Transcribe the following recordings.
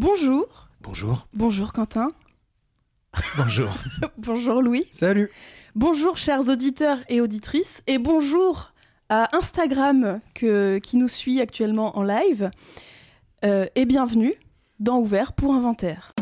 Bonjour. Bonjour. Bonjour Quentin. Bonjour. bonjour Louis. Salut. Bonjour chers auditeurs et auditrices. Et bonjour à Instagram que, qui nous suit actuellement en live. Euh, et bienvenue dans Ouvert pour Inventaire.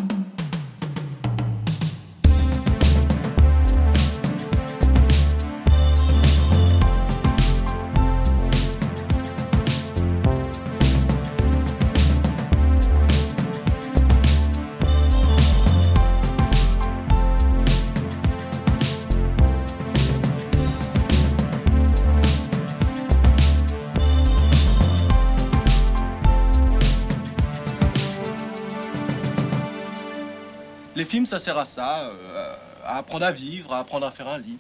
Ça sert à ça, euh, à apprendre à vivre, à apprendre à faire un lit.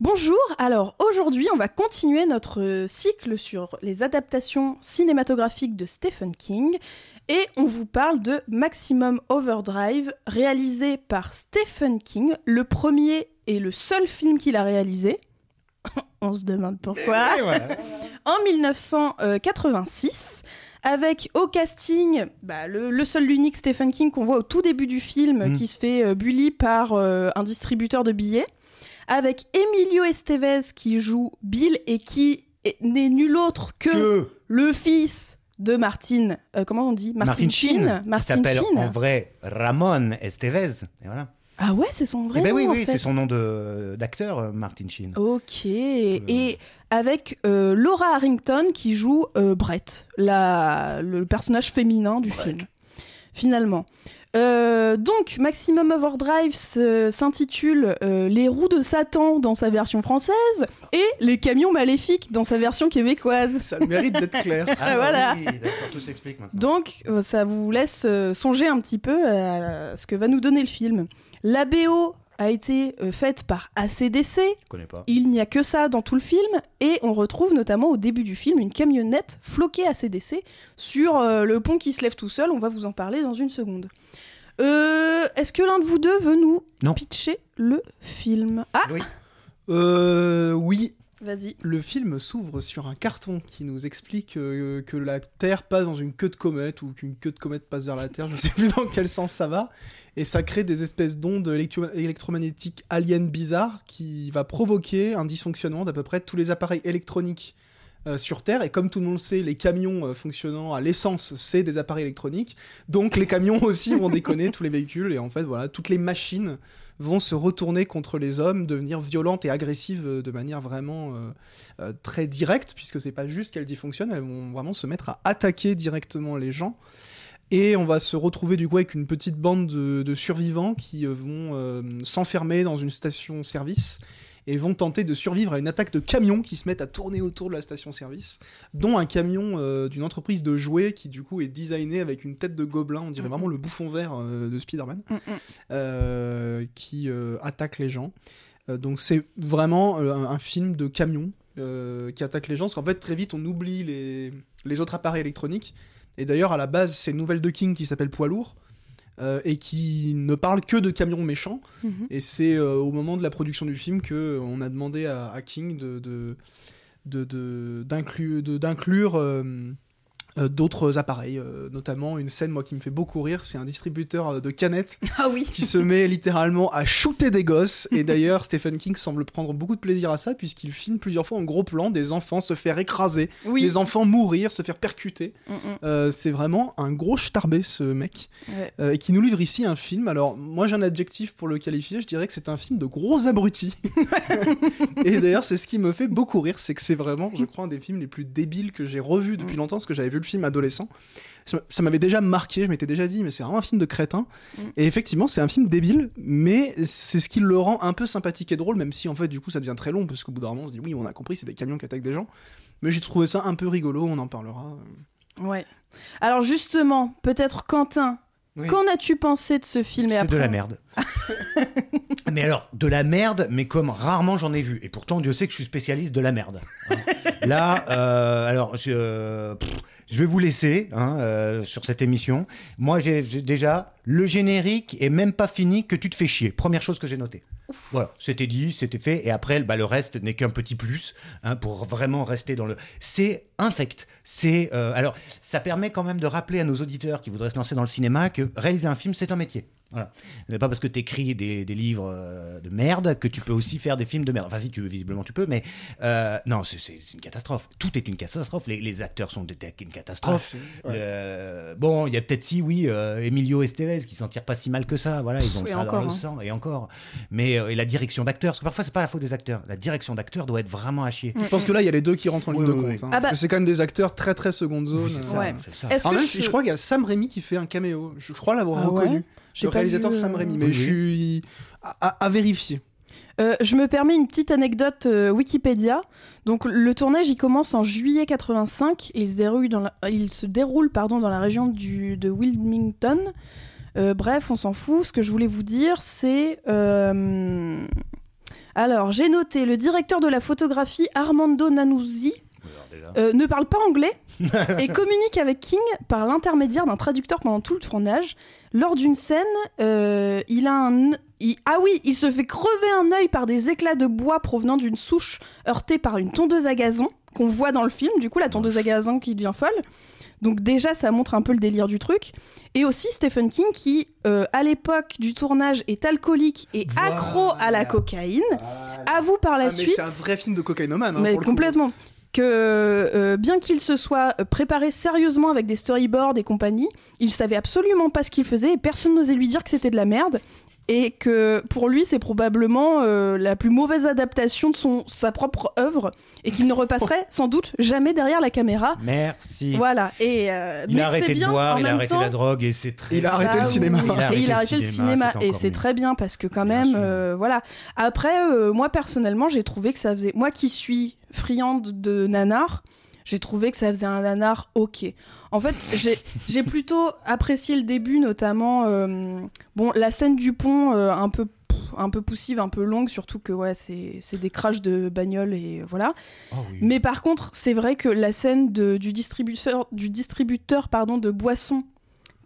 Bonjour, alors aujourd'hui on va continuer notre cycle sur les adaptations cinématographiques de Stephen King et on vous parle de Maximum Overdrive réalisé par Stephen King, le premier et le seul film qu'il a réalisé. on se demande pourquoi. en 1986 avec au casting bah, le, le, seul l'unique Stephen King qu'on voit au tout début du film Mm. qui se fait euh, bully par euh, un distributeur de billets avec Emilio Estevez qui joue Bill et qui est- n'est nul autre que, Que le fils de Martin euh, comment on dit? Martin qui Martin s'appelle Sheen. en vrai Ramon Estevez. Et voilà. Ah ouais c'est son vrai Eh ben nom oui, en oui, fait. c'est son nom de- d'acteur, euh, Martin Sheen. Ok. Et avec euh, Laura Harrington qui joue euh, Brett, la, le personnage féminin du film. Finalement. Euh, donc, Maximum Overdrive s'intitule euh, Les roues de Satan dans sa version française et Les camions maléfiques dans sa version québécoise. Ça mérite d'être clair. Ah, voilà. oui, d'accord, tout s'explique maintenant. Donc, euh, ça vous laisse euh, songer un petit peu à ce que va nous donner le film. La BO a été euh, faite par ACDC, Je connais pas. il n'y a que ça dans tout le film, et on retrouve notamment au début du film une camionnette floquée à CDC sur euh, le pont qui se lève tout seul. On va vous en parler dans une seconde. Euh, Est-ce que l'un de vous deux veut nous Non. pitcher le film? Ah, Oui. Euh, oui, vas-y. le film s'ouvre sur un carton qui nous explique euh, que la Terre passe dans une queue de comète ou qu'une queue de comète passe vers la Terre, je sais plus dans quel sens ça va, et ça crée des espèces d'ondes électro- électromagnétiques aliens bizarres qui va provoquer un dysfonctionnement d'à peu près tous les appareils électroniques euh, sur Terre, et comme tout le monde sait, les camions euh, fonctionnant à l'essence, c'est des appareils électroniques, donc les camions aussi vont déconner, tous les véhicules, et en fait, voilà, toutes les machines vont se retourner contre les hommes, devenir violentes et agressives euh, de manière vraiment euh, euh, très directe, puisque c'est pas juste qu'elles dysfonctionnent, elles vont vraiment se mettre à attaquer directement les gens. Et on va se retrouver du coup avec une petite bande de, survivants qui vont s'enfermer dans une station-service et vont tenter de survivre à une attaque de camions qui se mettent à tourner autour de la station-service, dont un camion euh, d'une entreprise de jouets qui du coup est designé avec une tête de gobelin, on dirait vraiment le bouffon vert euh, de Spider-Man Mm, euh, qui attaque les gens. Donc c'est vraiment un, un film de camion qui attaque les gens, parce qu'en fait très vite on oublie les, les autres appareils électroniques. Et d'ailleurs à la base c'est une nouvelle de King qui s'appelle Poids lourd. Euh, et qui ne parle que de camions méchants. Mhm. Et c'est euh, au moment de la production du film que euh, on a demandé à, à King de, de, de, de- d'inclure, de- d'autres appareils, euh, notamment une scène moi qui me fait beaucoup rire, c'est un distributeur euh, de canettes Ah oui. qui se met littéralement à shooter des gosses. Et d'ailleurs, Stephen King semble prendre beaucoup de plaisir à ça, puisqu'il filme plusieurs fois en gros plan des enfants se faire écraser, Oui. des enfants mourir, se faire percuter. Mm, mm. Euh, c'est vraiment un gros starbé, ce mec. Ouais. Euh, et qui nous livre ici un film. Alors, moi j'ai un adjectif pour le qualifier, je dirais que c'est un film de gros abrutis. et d'ailleurs, c'est ce qui me fait beaucoup rire, c'est que c'est vraiment, je crois, un des films les plus débiles que j'ai revus depuis longtemps, parce que j'avais vu le film adolescent. Ça, m'avait déjà marqué, je m'étais déjà dit, mais c'est vraiment un film de crétin. Mm. Et effectivement, c'est un film débile, mais c'est ce qui le rend un peu sympathique et drôle, même si en fait, du coup, ça devient très long, parce qu'au bout d'un moment, on se dit, oui, on a compris, c'est des camions qui attaquent des gens. Mais j'ai trouvé ça un peu rigolo, on en parlera. Ouais. Alors justement, peut-être Quentin, Oui. qu'en as-tu pensé de ce film et C'est après de la merde. mais alors, de la merde, mais comme rarement j'en ai vu. Et pourtant, Dieu sait que je suis spécialiste de la merde. hein. Là, euh, alors, je, euh, pff, je vais vous laisser hein, euh, sur cette émission. Moi, j'ai déjà le générique est même pas fini que tu te fais chier. Première chose que j'ai notée. Voilà, c'était dit, c'était fait, et après, bah, le reste n'est qu'un petit plus hein, pour vraiment rester dans le. C'est infect. C'est euh, alors, ça permet quand même de rappeler à nos auditeurs qui voudraient se lancer dans le cinéma que réaliser un film, c'est un métier. Voilà. Ce n'est pas parce que tu écris des, des livres euh, de merde que tu peux aussi faire des films de merde. Enfin, si tu veux, visiblement tu peux, mais euh, non, c'est- une catastrophe. Tout est une catastrophe. Les, les acteurs sont des une catastrophe. Ah, ouais. Le- Bon, il y a peut-être si, oui, euh, Emilio Estevez qui s'en tire pas si mal que ça. Voilà, ils ont Et ça encore, dans le hein. sang et encore. Mais euh, et la direction d'acteurs, parce que parfois c'est pas la faute des acteurs. La direction d'acteurs doit être vraiment à chier. Je pense que là, il y a les deux qui rentrent en ligne Oui, de oui, compte. oui. hein, Ah parce bah- que c'est quand même des acteurs très très seconde zone. Ça, Ouais. ça. Alors que même je... je crois qu'il y a Sam Raimi qui fait un caméo. Je crois l'avoir Ah reconnu. Le pas réalisateur vu, Sam euh, Raimi. Mais Oui, je suis à, à- à vérifier. Euh, je me permets une petite anecdote euh, Wikipédia. Donc le tournage il commence en juillet 85 et il se déroule dans la, il se déroule pardon dans la région du, de Wilmington. Euh, bref, on s'en fout. Ce que je voulais vous dire, c'est euh, alors j'ai noté le directeur de la photographie Armando Nanuzzi déjà. euh, ne parle pas anglais et communique avec King par l'intermédiaire d'un traducteur pendant tout le tournage. Lors d'une scène, euh, il a un... il- Ah oui, il se fait crever un œil par des éclats de bois provenant d'une souche heurtée par une tondeuse à gazon qu'on voit dans le film. Du coup, la tondeuse à gazon qui devient folle. Donc déjà, ça montre un peu le délire du truc. Et aussi Stephen King qui, euh, à l'époque du tournage, est alcoolique et Voilà. accro à la cocaïne. Avoue par la Ah, mais suite c'est un vrai film de cocaïnomane. hein, mais pour le coup. complètement. Que euh, bien qu'il se soit préparé sérieusement avec des storyboards et compagnie, il savait absolument pas ce qu'il faisait et personne n'osait lui dire que c'était de la merde. Et que pour lui, c'est probablement euh, la plus mauvaise adaptation de son, sa propre œuvre et qu'il ne repasserait sans doute jamais derrière la caméra. Merci. Voilà. Et, euh, Il mais a arrêté de bien, boire, il a arrêté temps- la drogue et c'est très. Il a arrêté ah le oui, cinéma. oui. Il a arrêté et il le a arrêté le cinéma, et c'est très bien parce que quand Bien même, euh, voilà. Après, euh, moi personnellement, j'ai trouvé que ça faisait, moi qui suis friande de nanar, j'ai trouvé que ça faisait un nanar ok. En fait, j'ai plutôt apprécié le début, notamment, euh, bon, la scène du pont, euh, un peu un peu poussive, un peu longue, surtout que ouais, c'est des crashs de bagnole et voilà. Oh oui. Mais par contre, c'est vrai que la scène de- du distributeur, du distributeur pardon, de boissons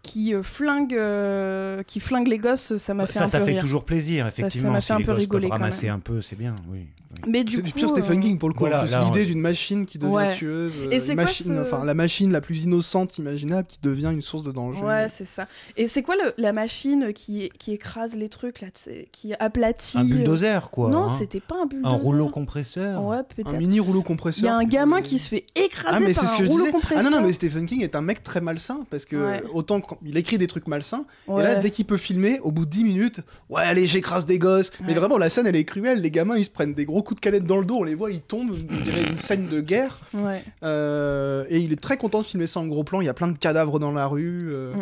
qui euh, flingue, euh, qui flingue les gosses, ça m'a fait ça, un ça peu fait rire. toujours plaisir, effectivement. m'a si fait un peu rigoler, ramasser un peu, c'est bien, oui. Oui. Mais du C'est du pur Stephen euh, King pour le coup. voilà, L'idée d'une machine qui devient Ouais. tueuse, euh, Et c'est une quoi machine, ce- enfin la machine la plus innocente imaginable qui devient une source de danger. Ouais, c'est ça. Et c'est quoi le- la machine qui, qui écrase les trucs là, qui aplatit Un euh, bulldozer, quoi. Non, hein. c'était pas un bulldozer. Un rouleau compresseur. Ouais, un peut-être. mini rouleau compresseur. Il y a un gamin qui se fait écraser Ah mais par c'est ce un que je rouleau disais. compresseur. Ah non non mais Stephen King est un mec très malsain parce que Ouais. autant quand il écrit des trucs malsains Ouais. et là dès qu'il peut filmer au bout de 10 minutes ouais allez j'écrase des gosses mais vraiment la scène elle est cruelle les gamins ils se prennent des gros coups de canette dans le dos on les voit ils tombent on dirait une scène de guerre Ouais. Euh, et il est très content de filmer ça en gros plan il y a plein de cadavres dans la rue euh, Mm,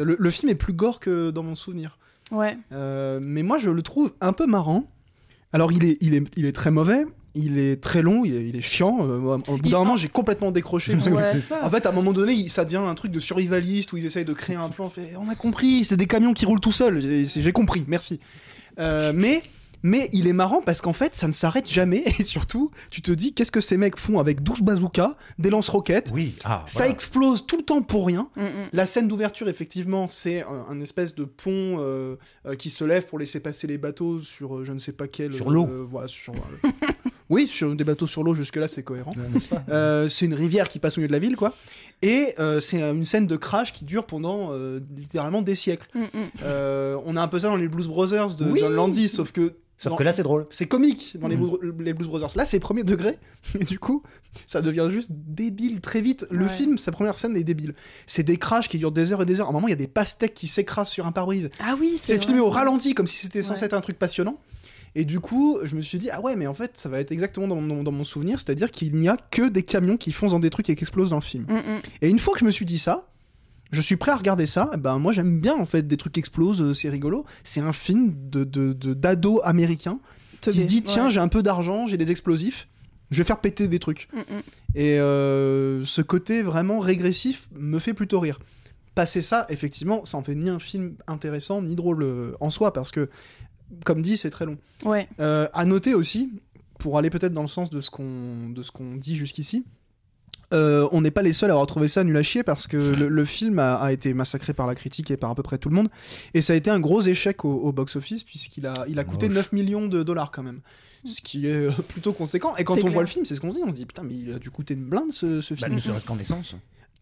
mm. le, le film est plus gore que dans mon souvenir Ouais. Euh, mais moi je le trouve un peu marrant alors il est, il est, il est très mauvais il est très long il est, il est chiant Euh, au bout Il- d'un moment j'ai complètement décroché parce que Ouais. c'est ça. en fait, à un moment donné, il- ça devient un truc de survivaliste où ils essayent de créer un plan. On fait, on a compris, c'est des camions qui roulent tout seuls. J'ai j'ai compris, merci. Euh, mais, mais il est marrant parce qu'en fait, ça ne s'arrête jamais. Et surtout, tu te dis, qu'est-ce que ces mecs font avec 12 bazookas, des lance-roquettes? Oui, ah, Ça voilà. explose tout le temps pour rien. Mm, mm. La scène d'ouverture, effectivement, c'est un, un espèce de pont euh, euh, qui se lève pour laisser passer les bateaux sur euh, je ne sais pas quel. Sur l'eau. euh, voilà, sur, euh, oui, sur des bateaux sur l'eau, jusque-là, c'est cohérent. Euh, c'est une rivière qui passe au milieu de la ville, quoi. Et euh, c'est une scène de crash qui dure pendant euh, littéralement des siècles. Mm, mm. Euh, on a un peu ça dans les Blues Brothers de Oui. John Landis, sauf que Sauf que là, c'est drôle. c'est comique dans les, Mhm. Blues, les Blues Brothers. Là, c'est premier degré, et du coup, ça devient juste débile très vite. Le Ouais. film, sa première scène est débile. C'est des crashs qui durent des heures et des heures. À un moment, il y a des pastèques qui s'écrasent sur un pare-brise. Ah oui, C'est vrai. filmé au ralenti, comme si c'était censé Ouais. être un truc passionnant. Et du coup, je me suis dit, ah ouais, mais en fait, ça va être exactement dans mon, dans mon souvenir, c'est-à-dire qu'il n'y a que des camions qui foncent dans des trucs et qui explosent dans le film. Mm, mm. Et une fois que je me suis dit ça, je suis prêt à regarder ça. Eh Ben moi j'aime bien en fait des trucs qui explosent, euh, c'est rigolo. C'est un film de d'ado américain qui se dit tiens Ouais. j'ai un peu d'argent, j'ai des explosifs, je vais faire péter des trucs. Mm, mm. Et euh, ce côté vraiment régressif me fait plutôt rire. Passer ça, effectivement, ça en fait ni un film intéressant ni drôle euh, en soi parce que comme dit c'est très long. Ouais. Euh, à noter aussi, pour aller peut-être dans le sens de ce qu'on de ce qu'on dit jusqu'ici, Euh, on n'est pas les seuls à avoir trouvé ça nul à chier parce que le, le film a, a été massacré par la critique et par à peu près tout le monde. Et ça a été un gros échec au, au box-office puisqu'il a, il a coûté Moche. 9 millions de dollars quand même. Ce qui est euh, plutôt conséquent. Et quand on clair. voit le film, c'est ce qu'on se dit. On se dit putain, mais il a dû coûter une blinde ce, ce Bah, film. ne serait-ce qu'en essence.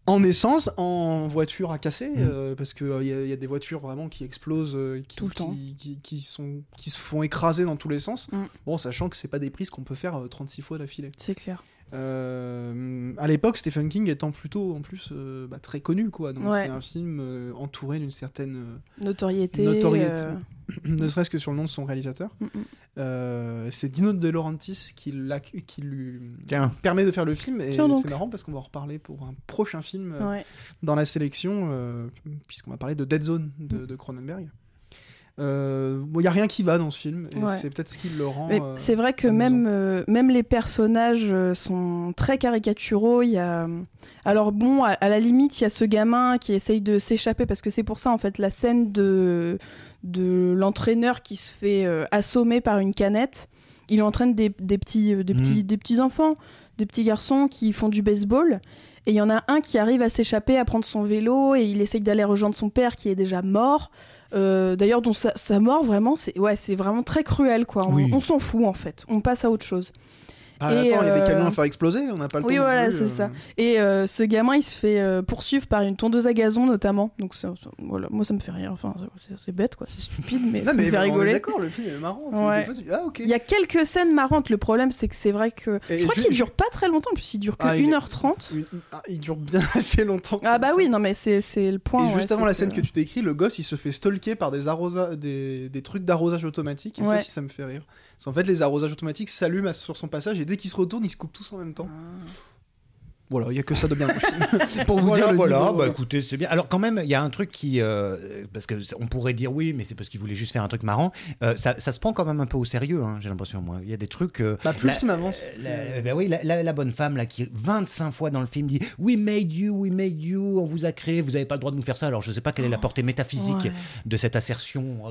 En essence, en voiture à casser, Mm. euh, parce qu'il y, a- y a des voitures vraiment qui explosent, euh, qui, Tout le qui- temps. Qui, qui sont, qui se font écraser dans tous les sens. Mm. Bon, sachant que c'est pas des prises qu'on peut faire euh, 36 fois d'affilée. C'est clair. Euh, à l'époque, Stephen King étant plutôt en plus euh, bah, très connu, quoi. Donc Ouais. c'est un film euh, entouré d'une certaine, euh, Notoriété. Notoriété. euh, ne serait-ce que sur le nom de son réalisateur. mm, mm. Euh, c'est Dino De Laurentiis qui, l'a- qui lui Tiens. permet de faire le film, et c'est marrant parce qu'on va en reparler pour un prochain film euh, Ouais. dans la sélection, euh, puisqu'on va parler de Dead Zone de, de Cronenberg. Il n'y a rien qui va dans ce film, et Ouais. c'est peut-être ce qui le rend. Euh, c'est vrai que même, euh, même les personnages euh, sont très caricaturaux. Il y a... Alors bon, à, à la limite, il y a ce gamin qui essaye de s'échapper parce que c'est pour ça en fait la scène de, de l'entraîneur qui se fait euh, assommer par une canette. Il entraîne des, des petits, euh, des, Mhm. petits, des petits enfants, des petits garçons qui font du baseball. Et il y en a un qui arrive à s'échapper, à prendre son vélo, et il essaye d'aller rejoindre son père qui est déjà mort. Euh, D'ailleurs, dont sa, sa mort, vraiment, c'est ouais, c'est vraiment très cruel, quoi. On, Oui. on s'en fout, en fait. On passe à autre chose. Ah, et, attends, il y a des euh, camions à faire exploser, on n'a pas le Oui, temps. non voilà, c'est euh. ça. Et euh, ce gamin, il se fait euh, poursuivre par une tondeuse à gazon, notamment. Donc, voilà, moi, ça me fait rire. Enfin, c'est- bête, quoi. C'est stupide, mais Non, ça mais me fait rigoler. D'accord, le film est marrant. Ouais. fois, tu ah, ok. Il y a quelques scènes marrantes. Le problème, c'est que c'est vrai que. Et je crois qu'il dure pas très longtemps, en plus, il dure que Ah, il est- 1h30. Une- ah, il dure bien assez longtemps. Ah, bah ça. oui, non, mais c'est le point. Et ouais, juste avant la scène que tu décris, le gosse il se fait stalker par des, arrosa... des... des trucs d'arrosage automatique. Et ça, si ça me fait rire. En fait les arrosages automatiques s'allument sur son passage et dès qu'il se retourne, ils se coupent tous en même temps. Voilà, il y a que ça de bien film. Pour vous voilà, dire le voilà, niveau, bah euh, écoutez, c'est bien. Alors quand même, il y a un truc qui, euh, parce que on pourrait dire oui, mais c'est parce qu'il voulait juste faire un truc marrant. Euh, ça, ça se prend quand même un peu au sérieux, hein, j'ai l'impression. Moi, il y a des trucs. euh, Bah, plus la- le film avance. la- bah oui, la, la- la bonne femme là qui 25 fois dans le film dit We made you, we made you, on vous a créé, vous n'avez pas le droit de nous faire ça. Alors je sais pas quelle est la portée métaphysique Ouais. de cette assertion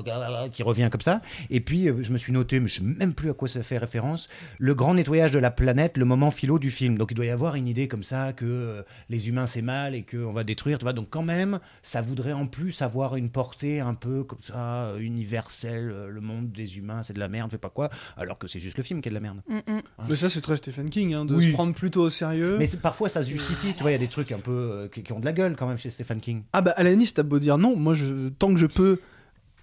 qui revient comme ça. Et puis je me suis noté, mais je sais même plus à quoi ça fait référence, le grand nettoyage de la planète, le moment philo du film. Donc il doit y avoir une idée comme ça que euh, les humains c'est mal et qu'on va détruire. Tu vois, donc quand même, ça voudrait en plus avoir une portée un peu comme ça euh, universelle. euh, Le monde des humains c'est de la merde, je sais pas quoi. Alors que c'est juste le film qui est de la merde. Mm, mm. Mais ça, c'est très Stephen King, hein, de Oui. se prendre plutôt au sérieux. Mais parfois ça se justifie, tu vois, il y a des trucs un peu euh, qui, qui ont de la gueule quand même chez Stephen King. Ah bah, limite, t'as beau dire non, moi, je... tant que je peux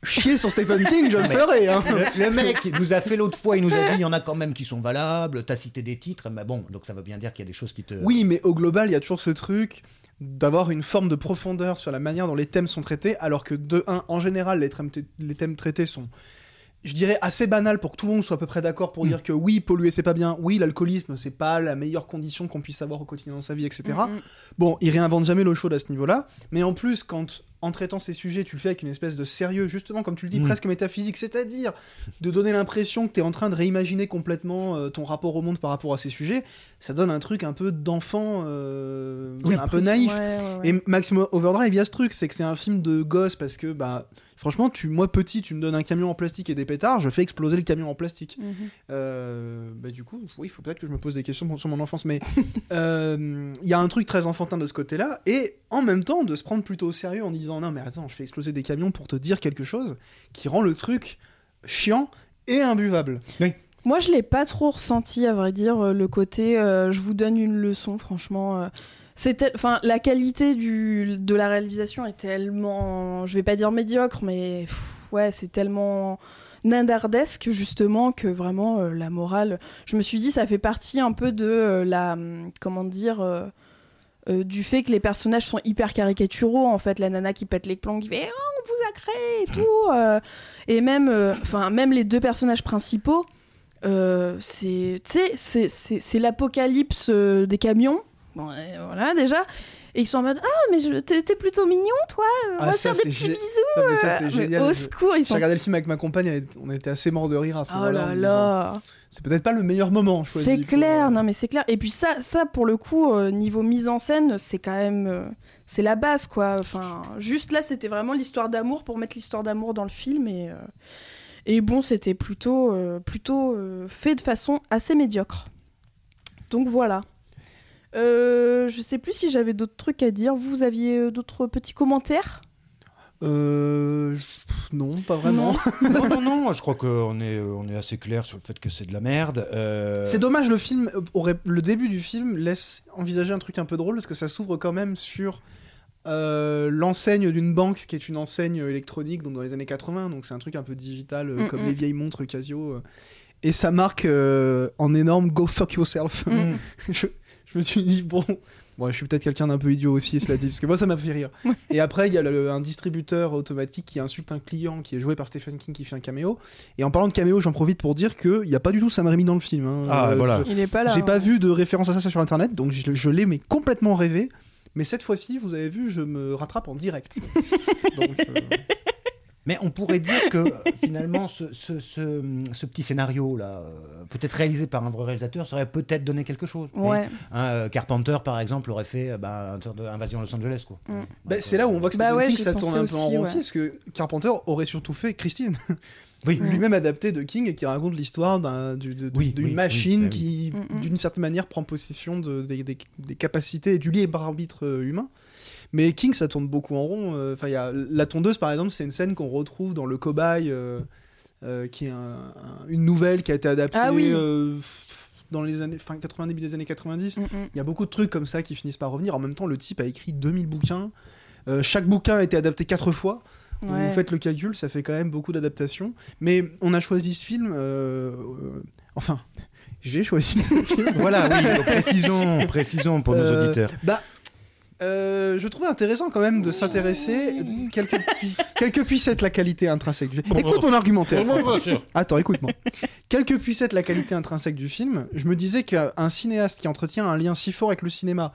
chier sur Stephen King, je le ferai. Hein. Le, le mec nous a fait l'autre fois, il nous a dit il y en a quand même qui sont valables, t'as cité des titres, mais bon, donc ça veut bien dire qu'il y a des choses qui te. Oui, mais au global, il y a toujours ce truc d'avoir une forme de profondeur sur la manière dont les thèmes sont traités, alors que de un, en général, les thèmes, les thèmes traités sont, je dirais, assez banals pour que tout le monde soit à peu près d'accord pour Mm. dire que oui, polluer c'est pas bien, oui, l'alcoolisme c'est pas la meilleure condition qu'on puisse avoir au quotidien dans sa vie, etc. Mm, mm. Bon, il réinvente jamais l'eau chaude à ce niveau-là, mais en plus, quand en traitant ces sujets, tu le fais avec une espèce de sérieux, justement, comme tu le dis, Mm. presque métaphysique, c'est-à-dire de donner l'impression que tu es en train de réimaginer complètement euh, ton rapport au monde par rapport à ces sujets, ça donne un truc un peu d'enfant, euh, Oui, un peu naïf. Ouais, ouais, ouais. Et Maximum Overdrive, il y a ce truc, c'est que c'est un film de gosse parce que, bah, franchement, tu, moi petit, tu me donnes un camion en plastique et des pétards, je fais exploser le camion en plastique. Mhm. Euh, bah, du coup, oui, il faut peut-être que je me pose des questions sur mon enfance, mais euh, il y a un truc très enfantin de ce côté-là, et en même temps de se prendre plutôt au sérieux en disant non, mais attends, je fais exploser des camions pour te dire quelque chose qui rend le truc chiant et imbuvable. Moi, je l'ai pas trop ressenti, à vrai dire, euh, le côté euh, je vous donne une leçon, franchement. euh, c'était, enfin, la qualité du, de la réalisation est tellement, je vais pas dire médiocre, mais pff, ouais, c'est tellement nandardesque justement que vraiment euh, la morale. Je me suis dit, ça fait partie un peu de euh, la, comment dire. Euh, du fait que les personnages sont hyper caricaturaux en fait la nana qui pète les plombs qui fait Oh, on vous a créé et tout euh, et même euh, enfin même les deux personnages principaux c'est c'est- l'apocalypse des camions bon voilà déjà et ils sont en mode ah mais t'es plutôt mignon toi on Ah, va faire des petits bisous Ah, mais ça, Mais génial. au Je- secours ils J'ai sont regardé le film avec ma compagne, on était assez mort de rire à ce oh moment-là. en là disant, là C'est peut-être pas le meilleur moment. C'est clair, euh, non mais c'est clair. Et puis ça, ça pour le coup, euh, niveau mise en scène, c'est quand même, euh, c'est la base quoi. Enfin, juste là, c'était vraiment l'histoire d'amour pour mettre l'histoire d'amour dans le film et euh, et bon, c'était plutôt, plutôt fait de façon assez médiocre. Donc voilà. Je sais plus si j'avais d'autres trucs à dire. Vous aviez d'autres petits commentaires? Euh, non, pas vraiment. non, non, non, je crois qu'on est, on est assez clair sur le fait que c'est de la merde. Euh, C'est dommage, le film aurait, le début du film laisse envisager un truc un peu drôle parce que ça s'ouvre quand même sur euh, l'enseigne d'une banque qui est une enseigne électronique donc dans les années 80, donc c'est un truc un peu digital euh, Mm, comme mm. les vieilles montres Casio. euh. et ça marque euh, en énorme Go fuck yourself. Mm. je, je me suis dit, bon. Bon, je suis peut-être quelqu'un d'un peu idiot aussi, cela dit, parce que moi ça m'a fait rire. Et après, il y a le- un distributeur automatique qui insulte un client qui est joué par Stephen King qui fait un caméo. Et en parlant de caméo, j'en profite pour dire qu'il n'y a pas du tout Sam Raimi dans le film. hein. Ah, voilà. Il est pas là. J'ai pas hein. vu de référence à ça sur internet, donc je, je l'ai mais complètement rêvé. Mais cette fois-ci, vous avez vu, je me rattrape en direct. donc, euh, Mais on pourrait dire que euh, finalement, ce, ce, ce, ce petit scénario-là, euh, peut-être réalisé par un vrai réalisateur, ça aurait peut-être donné quelque chose. Ouais. Hein, euh, Carpenter, par exemple, aurait fait bah, une sorte d'invasion Los Angeles. Quoi. Mm. bah, c'est là où on voit que Bah ouais, ça tourne un peu en rond aussi, parce que Carpenter aurait surtout fait Christine, Oui, lui-même adapté de King et qui raconte l'histoire Oui, d'une oui, machine oui, qui, d'une certaine manière, prend possession de- des, des- des capacités et du libre arbitre humain. Mais King, ça tourne beaucoup en rond. euh, Enfin, il y a la tondeuse, par exemple, c'est une scène qu'on retrouve dans Le Cobaye, euh, euh, qui est un- un- une nouvelle qui a été adaptée Ah oui. euh, dans les années, fin 80, début des années 90. Mm, mm. Il y a beaucoup de trucs comme ça qui finissent par revenir. En même temps, le type a écrit 2000 bouquins. Euh, chaque bouquin a été adapté quatre fois. Ouais. Vous faites le calcul, ça fait quand même beaucoup d'adaptations. Mais on a choisi ce film. euh, euh, enfin, j'ai choisi ce film. Voilà, oui, précisons pour nos auditeurs. Bah. Euh, je trouvais intéressant quand même de s'intéresser, quelle que, pu- quelle que puisse être la qualité intrinsèque du film. Écoute mon argumentaire. Attends, écoute-moi. Quelle que puisse être la qualité intrinsèque du film, je me disais qu'un cinéaste qui entretient un lien si fort avec le cinéma,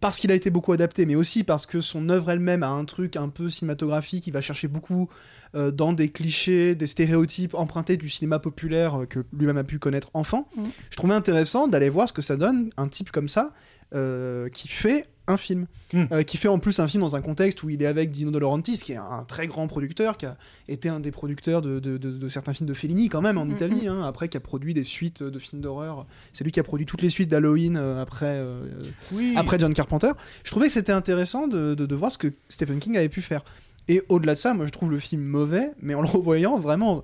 parce qu'il a été beaucoup adapté, mais aussi parce que son œuvre elle-même a un truc un peu cinématographique, il va chercher beaucoup euh, dans des clichés, des stéréotypes empruntés du cinéma populaire euh, que lui-même a pu connaître enfant. Mhm. Je trouvais intéressant d'aller voir ce que ça donne, un type comme ça, euh, qui fait un film. Mhm. Euh, qui fait en plus un film dans un contexte où il est avec Dino De Laurentiis, qui est un très grand producteur, qui a été un des producteurs de, de- de- de certains films de Fellini quand même en Mhm. Italie, hein, après qui a produit des suites de films d'horreur. C'est lui qui a produit toutes les suites d'Halloween euh, après, euh, Oui. après John Carpenter. Je trouvais que c'était intéressant de, de- de voir ce que Stephen King avait pu faire. Et au-delà de ça, moi je trouve le film mauvais, mais en le revoyant, vraiment,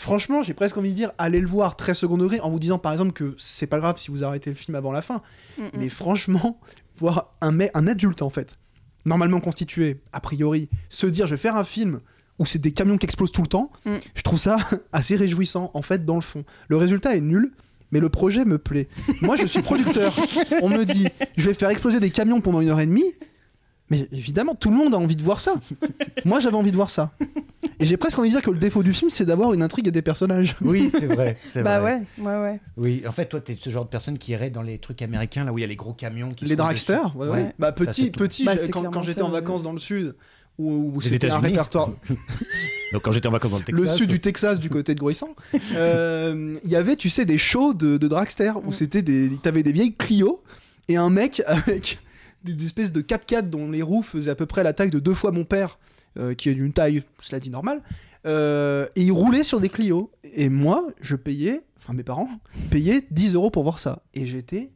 franchement, j'ai presque envie de dire, allez le voir très second degré, en vous disant par exemple que c'est pas grave si vous arrêtez le film avant la fin. Mm, mm. Mais franchement, voir un, un adulte en fait, normalement constitué, a priori, se dire je vais faire un film où c'est des camions qui explosent tout le temps, Mm. je trouve ça assez réjouissant en fait dans le fond. Le résultat est nul. Mais le projet me plaît. Moi, je suis producteur. On me dit, je vais faire exploser des camions pendant une heure et demie. Mais évidemment, tout le monde a envie de voir ça. Moi, j'avais envie de voir ça. Et j'ai presque envie de dire que le défaut du film, c'est d'avoir une intrigue et des personnages. Oui, c'est vrai. c'est Bah vrai. ouais, ouais, ouais. Oui, en fait, toi, t'es ce genre de personne qui irait dans les trucs américains, là où il y a les gros camions qui Les dragsters, ouais, ouais. Ouais. Bah, petit, petit, Bah, quand, j'étais ça, en ouais. vacances dans le sud, où, où Les c'était un répertoire. Donc quand j'étais en vacances dans le Texas. le sud du Texas, du côté de Gruissant, euh, il y avait, tu sais, des shows de, de dragster où Mm. c'était des. T'avais des vieilles Clio et un mec avec des espèces de 4x4 dont les roues faisaient à peu près la taille de deux fois mon père, euh, qui est d'une taille, cela dit, normale. Euh, et il roulait sur des Clio. Et moi, je payais, enfin mes parents, payaient 10 euros pour voir ça. Et j'étais,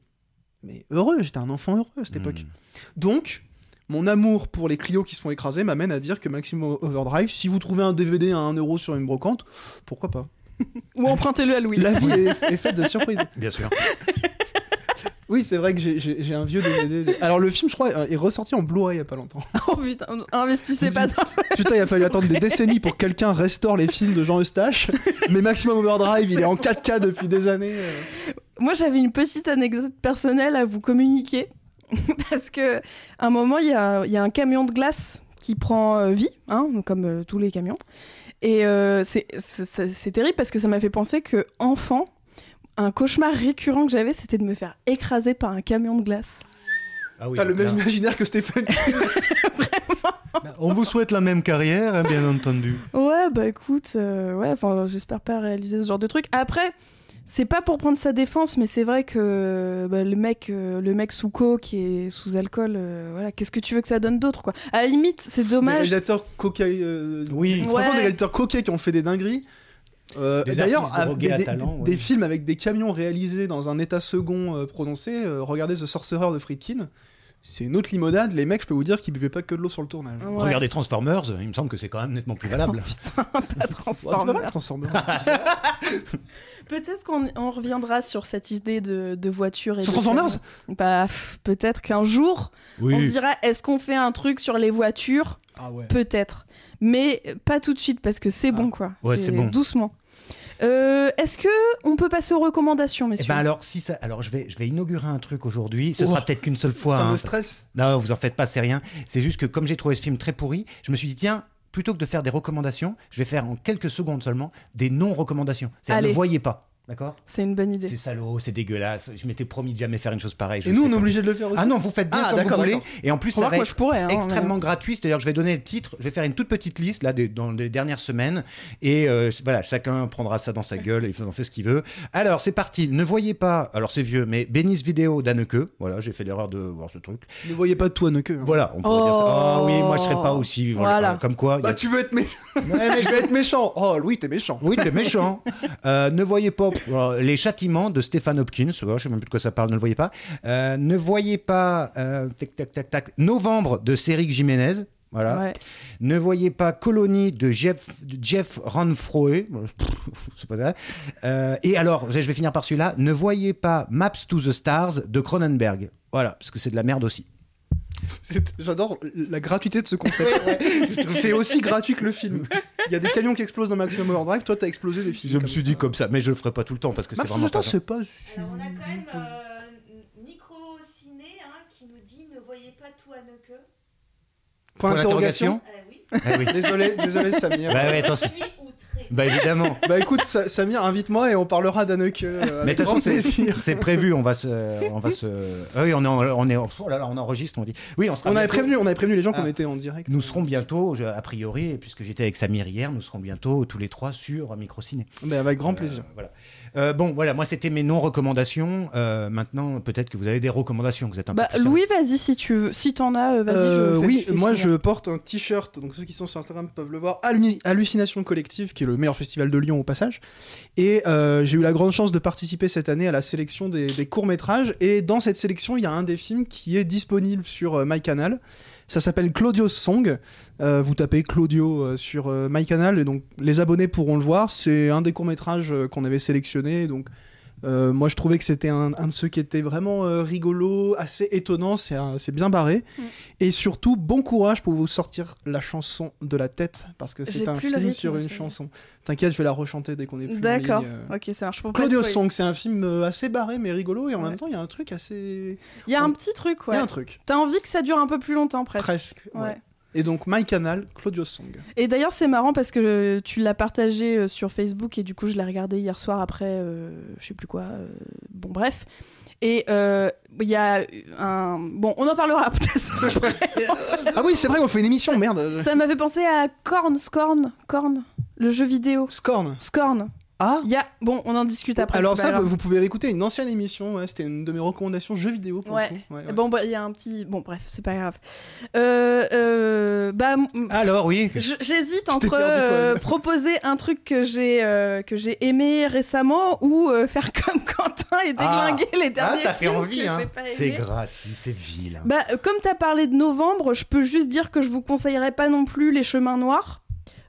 mais heureux, j'étais un enfant heureux à cette époque. Hmm. Donc, mon amour pour les Clio qui se font écraser m'amène à dire que Maximum Overdrive, si vous trouvez un DVD à 1 euro sur une brocante, pourquoi pas? Ou empruntez-le à Louis. La vie est, est faite de surprises. Bien sûr. Oui, c'est vrai que j'ai- un vieux DVD. Alors, le film, je crois, est ressorti en Blu-ray il y a pas longtemps. Oh putain, investissez pas dans... Putain, il a fallu attendre des décennies pour que quelqu'un restaure les films de Jean Eustache. Mais Maximum Overdrive, il est en 4K depuis des années. euh. Moi, j'avais une petite anecdote personnelle à vous communiquer. Parce que à un moment, il y, a- il y a un camion de glace qui prend euh, vie, hein, comme euh, tous les camions. Et euh, c'est terrible parce que ça m'a fait penser que, enfant, un cauchemar récurrent que j'avais, c'était de me faire écraser par un camion de glace. Ah oui, T'as le même là- imaginaire que Stéphane. Bah, On vous souhaite la même carrière, hein, bien entendu. Ouais, bah écoute, euh, ouais, enfin, j'espère pas réaliser ce genre de truc. Après, c'est pas pour prendre sa défense, mais c'est vrai que bah, le mec, euh, le mec sous coke qui est sous alcool, euh, voilà, qu'est-ce que tu veux que ça donne d'autre, quoi? À la limite, c'est Des dommage. réalisateurs coca. euh, Oui. Franchement, Ouais. des réalisateurs coquets qui ont fait des dingueries. Euh, D'ailleurs, des, à des- talent, des ouais. films avec des camions réalisés dans un état second euh, prononcé, euh, regardez The Sorcerer de Friedkin. C'est une autre limonade. Les mecs, je peux vous dire qu'ils buvaient pas que de l'eau sur le tournage. Ouais. Regardez Transformers, il me semble que c'est quand même nettement plus valable. Putain, pas Transformers. mal, Transformers. Peut-être qu'on on reviendra sur cette idée de, de voiture. Et Sur Transformers. Bah, peut-être qu'un jour, on se dira est-ce qu'on fait un truc sur les voitures? Ah ouais. Peut-être. Mais pas tout de suite parce que c'est bon, quoi. Ouais, c'est bon. Doucement. Euh, Est-ce que on peut passer aux recommandations, Eh messieurs ben alors, si ça, alors je vais, je vais inaugurer un truc aujourd'hui. Ce Oh. sera peut-être qu'une seule fois. Ça hein. me stresse. Non, vous en faites pas, c'est rien. C'est juste que comme j'ai trouvé ce film très pourri, je me suis dit tiens, plutôt que de faire des recommandations, je vais faire en quelques secondes seulement des non-recommandations. C'est-à-dire Allez. ne voyez pas, d'accord C'est une bonne idée. C'est salaud, c'est dégueulasse. Je m'étais promis de jamais faire une chose pareille. je Et nous, on est obligé de le faire aussi. Ah non, vous faites bien Ah, comme vous voulez. Et en plus, ça va moi, être je pourrais. hein, extrêmement gratuit. C'est-à-dire que je vais donner le titre, je vais faire une toute petite liste là des- dans les dernières semaines et euh, voilà, chacun prendra ça dans sa gueule, il en fait ce qu'il veut. Alors c'est parti. Ne voyez pas, alors c'est vieux, mais Bénis vidéo d'Anneke. Voilà, j'ai fait l'erreur de voir ce truc. Ne voyez pas tout à Neuqueux. hein. Voilà, on pourrait dire ça. Ah Oh. oui, moi je serais pas aussi. Voilà, Voilà. comme quoi. a- Bah, tu veux être méchant. Ouais, mais je vais être méchant. Oh, Louis, t'es méchant. Oui, t'es méchant. Euh, ne voyez pas alors, les châtiments de Stéphane Hopkins. Ouais, je sais même plus de quoi ça parle. Ne le voyez pas. Euh, ne voyez pas euh, tac, tac, tac, tac, Novembre de Céric Jiménez. Voilà. Ouais. Ne voyez pas Colonie de Jeff, de Jeff Ranfroe. Pas ça. Euh, et alors, je vais finir par celui-là. Ne voyez pas Maps to the Stars de Cronenberg. Voilà, parce que c'est de la merde aussi. J'adore la gratuité de ce concept. C'est aussi gratuit que le film. Il y a des camions qui explosent dans Maximum Overdrive. Toi, t'as explosé des films. Je me suis dit comme ça, mais je le ferai pas tout le temps parce que c'est vraiment Verstappen, pas. c'est pas. si- Alors, on a quand même euh, Micro Ciné hein, qui nous dit ne voyez pas tout à Neuqueux. Point Point d'interrogation. Euh, oui. Ah oui. Désolé, désolé Samir. Bah ouais, attention. Bah évidemment. Bah écoute, Sa- Samir, invite-moi et on parlera d'Anneke. euh, Mais avec de toute grand façon, c'est- plaisir. c'est prévu. On va se, on va se. Ah oui, on est, en- on est, oh là là, on enregistre, on dit. Oui, on sera. On avait bientôt- prévenu, on avait prévenu les gens qu'on Ah. était en direct. Nous serons bientôt, je- a priori, puisque j'étais avec Samir hier, nous serons bientôt tous les trois sur Microciné. Bah, avec grand Euh, plaisir. voilà. Euh, bon, voilà, moi c'était mes non-recommandations. Euh, maintenant, peut-être que vous avez des recommandations, que vous êtes un Bah, peu plus sérieux. Louis, vas-y si tu veux. Si t'en as, euh, vas-y. Euh, fais- oui, fais moi je porte un t-shirt, donc ceux qui sont sur Instagram peuvent le voir, Halluci- Hallucination Collective, qui est le meilleur festival de Lyon au passage. Et euh, j'ai eu la grande chance de participer cette année à la sélection des, des courts-métrages. Et dans cette sélection, il y a un des films qui est disponible sur euh, MyCanal. Ça s'appelle Claudio's Song. Euh, vous tapez Claudio euh, sur euh, MyCanal, et donc les abonnés pourront le voir. C'est un des courts-métrages qu'on avait sélectionné. Donc euh, moi, je trouvais que c'était un, un de ceux qui était vraiment euh, rigolo, assez étonnant. C'est bien barré. Et surtout, bon courage pour vous sortir la chanson de la tête, parce que c'est un film rythme, sur une chanson. T'inquiète, je vais la rechanter dès qu'on est plus D'accord. euh. Ok, ça marche. Spoiler. Song, c'est un film euh, assez barré mais rigolo, et en Ouais. même temps, il y a un truc assez. Il y a on- un petit truc, Il ouais. y a un truc. T'as envie que ça dure un peu plus longtemps, presque. Presque. ouais. Ouais. Et donc, My Canal, Claudio's Song. Et d'ailleurs, c'est marrant parce que euh, tu l'as partagé euh, sur Facebook et du coup, je l'ai regardé hier soir après, euh, je sais plus quoi. bon, bref. Et il y a un. Bon, on en parlera peut-être. ah oui, c'est vrai, on fait une émission, merde. Ça m'a fait penser à Korn, Scorn, Korn, le jeu vidéo. Scorn. Scorn. Ah Il y a. Bon, on en discute après. Alors ça, vous pouvez réécouter une ancienne émission, ouais, c'était une de mes recommandations jeux vidéo. Pour Ouais. le. Ouais, ouais. Bon, bah, il y a un petit. Bon, bref, c'est pas grave. Euh, euh, bah, Alors, oui. J'hésite entre euh, proposer un truc que j'ai euh, que j'ai aimé récemment ou euh, faire comme Quentin et déglinguer les derniers Ah, ça fait films envie, hein. C'est gratuit, c'est vilain. Bah, euh, comme t'as parlé de novembre, je peux juste dire que je vous conseillerais pas non plus Les Chemins Noirs,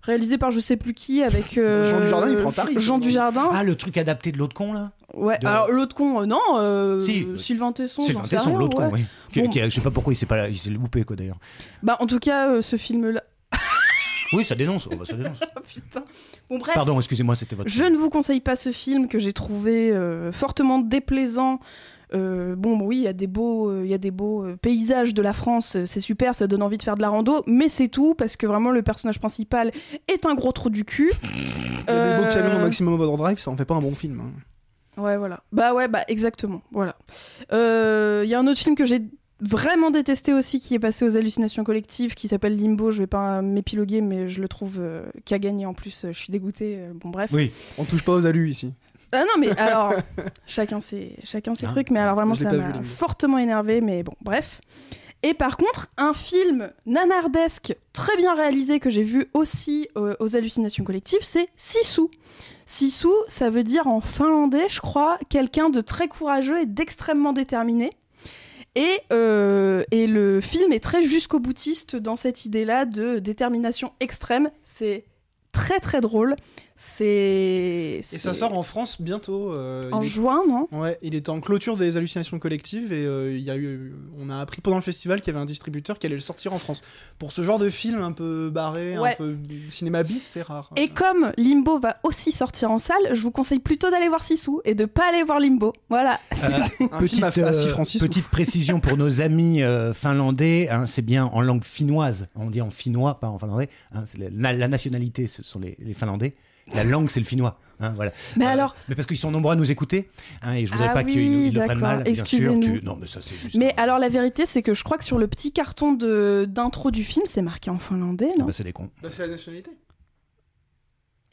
réalisé par je sais plus qui avec euh, Jean Dujardin, il prend Paris, Jean Dujardin. Ah, le truc adapté de l'autre con, là ouais. de- Alors l'autre con, euh, non. euh, Si. Sylvain Tesson. Sais Tesson, l'autre ouais. con, oui. Qui- Bon. qui- je sais pas pourquoi il s'est pas, il s'est loupé, quoi, d'ailleurs. Bah, en tout cas, euh, ce film-là. Oui, ça dénonce. oh, bah, ça dénonce. Putain. Bon bref. Pardon, excusez-moi, c'était votre. Je ne vous conseille pas ce film que j'ai trouvé euh, fortement déplaisant. Euh, bon, oui, il y a des beaux, euh, il y a des beaux euh, paysages de la France, c'est super, ça donne envie de faire de la rando, mais c'est tout parce que vraiment le personnage principal est un gros trou du cul. Il y a des beaux camions au Maximum Overdrive, ça en fait pas un bon film. hein. Ouais, voilà. Bah ouais, bah exactement. Voilà. Euh, Il y a un autre film que j'ai vraiment détesté aussi qui est passé aux hallucinations collectives qui s'appelle Limbo. Je vais pas m'épiloguer, mais je le trouve euh, qui a gagné en plus. euh, Je suis dégoûtée. euh, bon bref. Oui. On touche pas aux alus ici. Ah non, mais alors, chacun ses, chacun ses Hein trucs, mais alors vraiment, ça m'a fortement énervé, mais bon, bref. Et par contre, un film nanardesque très bien réalisé que j'ai vu aussi aux hallucinations collectives, c'est Sisu. Sisu, ça veut dire en finlandais, je crois, quelqu'un de très courageux et d'extrêmement déterminé. Et, euh, et le film est très jusqu'au boutiste dans cette idée-là de détermination extrême. C'est très très drôle. C'est. Et ça sort en France bientôt. euh, en est- juin, non? Ouais, il était en clôture des hallucinations collectives et euh, il y a eu, on a appris pendant le festival qu'il y avait un distributeur qui allait le sortir en France. Pour ce genre de film un peu barré, Ouais. un peu cinéma bis, c'est rare. Et comme Limbo va aussi sortir en salle, je vous conseille plutôt d'aller voir Sisu et de pas aller voir Limbo. Voilà. Euh, petite, à, à euh, petite précision pour nos amis euh, finlandais, hein, c'est bien en langue finnoise. On dit en finnois, pas en finlandais. hein, la, la nationalité, ce sont les, les Finlandais. La langue, c'est le finnois. hein, voilà. Mais Euh, alors, mais parce qu'ils sont nombreux à nous écouter, hein, et je voudrais Ah pas qu'ils oui, ils le prennent mal. Bien sûr, Excusez-nous. tu- Non, mais ça c'est juste. mais un- alors la vérité, c'est que je crois que sur le petit carton de d'intro du film, c'est marqué en finlandais, Ah non bah, c'est des cons. Bah, c'est la nationalité.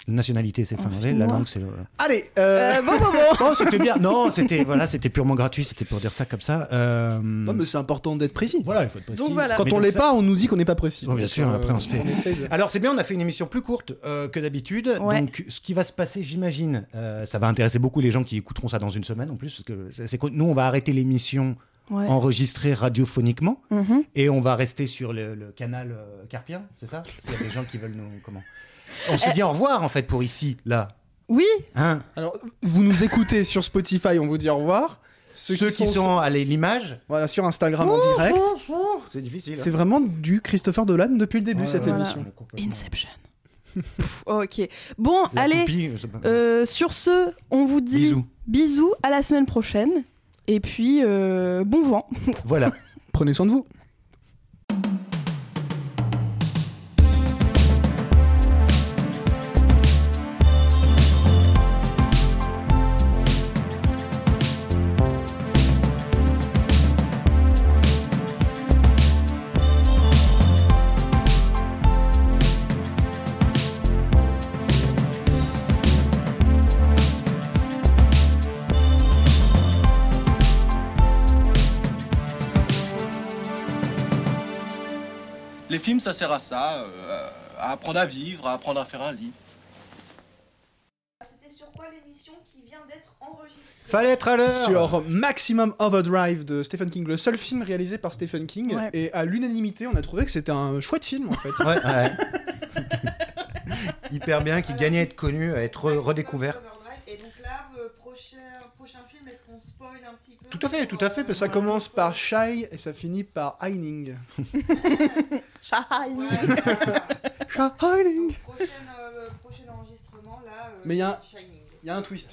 La nationalité, c'est finlandais. La langue, c'est. le- Allez, euh, Euh, bon, bon, bon. Oh, c'était bien. Non, c'était voilà, c'était purement gratuit. C'était pour dire ça comme ça. Euh, non, mais c'est important d'être précis. Voilà, il faut être précis. Donc voilà. Quand Mais on donc l'est ça- pas, on nous dit qu'on n'est pas précis. Bon, bien sûr, après, on se fait- essaye de- Alors c'est bien, on a fait une émission plus courte euh, que d'habitude. Ouais. Donc ce qui va se passer, j'imagine, euh, ça va intéresser beaucoup les gens qui écouteront ça dans une semaine en plus, parce que c'est- c'est que nous on va arrêter l'émission Ouais. enregistrée radiophoniquement Mhm. et on va rester sur le, le canal euh, carpien, c'est ça? S'il y a des gens qui veulent nous comment? On se Eh. dit au revoir en fait pour ici, là. Oui, Hein Alors, vous nous écoutez sur Spotify, on vous dit au revoir. Ceux, qui, sont, à l'image, voilà, sur Instagram en direct. c'est difficile. C'est vraiment du Christopher Dolan depuis le début, Ouais, cette Voilà. émission. Inception. Pff, ok. Bon, La allez. toupie, euh, sur ce, on vous dit Bisous. bisous à la semaine prochaine. Et puis, euh, bon vent. Voilà. Prenez soin de vous. Ça sert à ça, euh, à apprendre à vivre, à apprendre à faire un lit. C'était sur quoi l'émission qui vient d'être enregistrée? Fallait être à l'heure. Sur Maximum Overdrive de Stephen King, le seul film réalisé par Stephen King. Ouais. Et à l'unanimité, on a trouvé que c'était un chouette film en fait. Ouais, ouais. Hyper bien, qui gagnait à être connu, à être re- redécouvert. Et donc là, euh, prochain, prochain film, est-ce qu'on spoil un petit peu Tout à fait, tout à fait, parce Ça commence par Shy et ça finit par Heining. Shine. Shining Prochain, euh, prochain enregistrement, là. euh, Mais il y a un- Shining. Il y a un twist.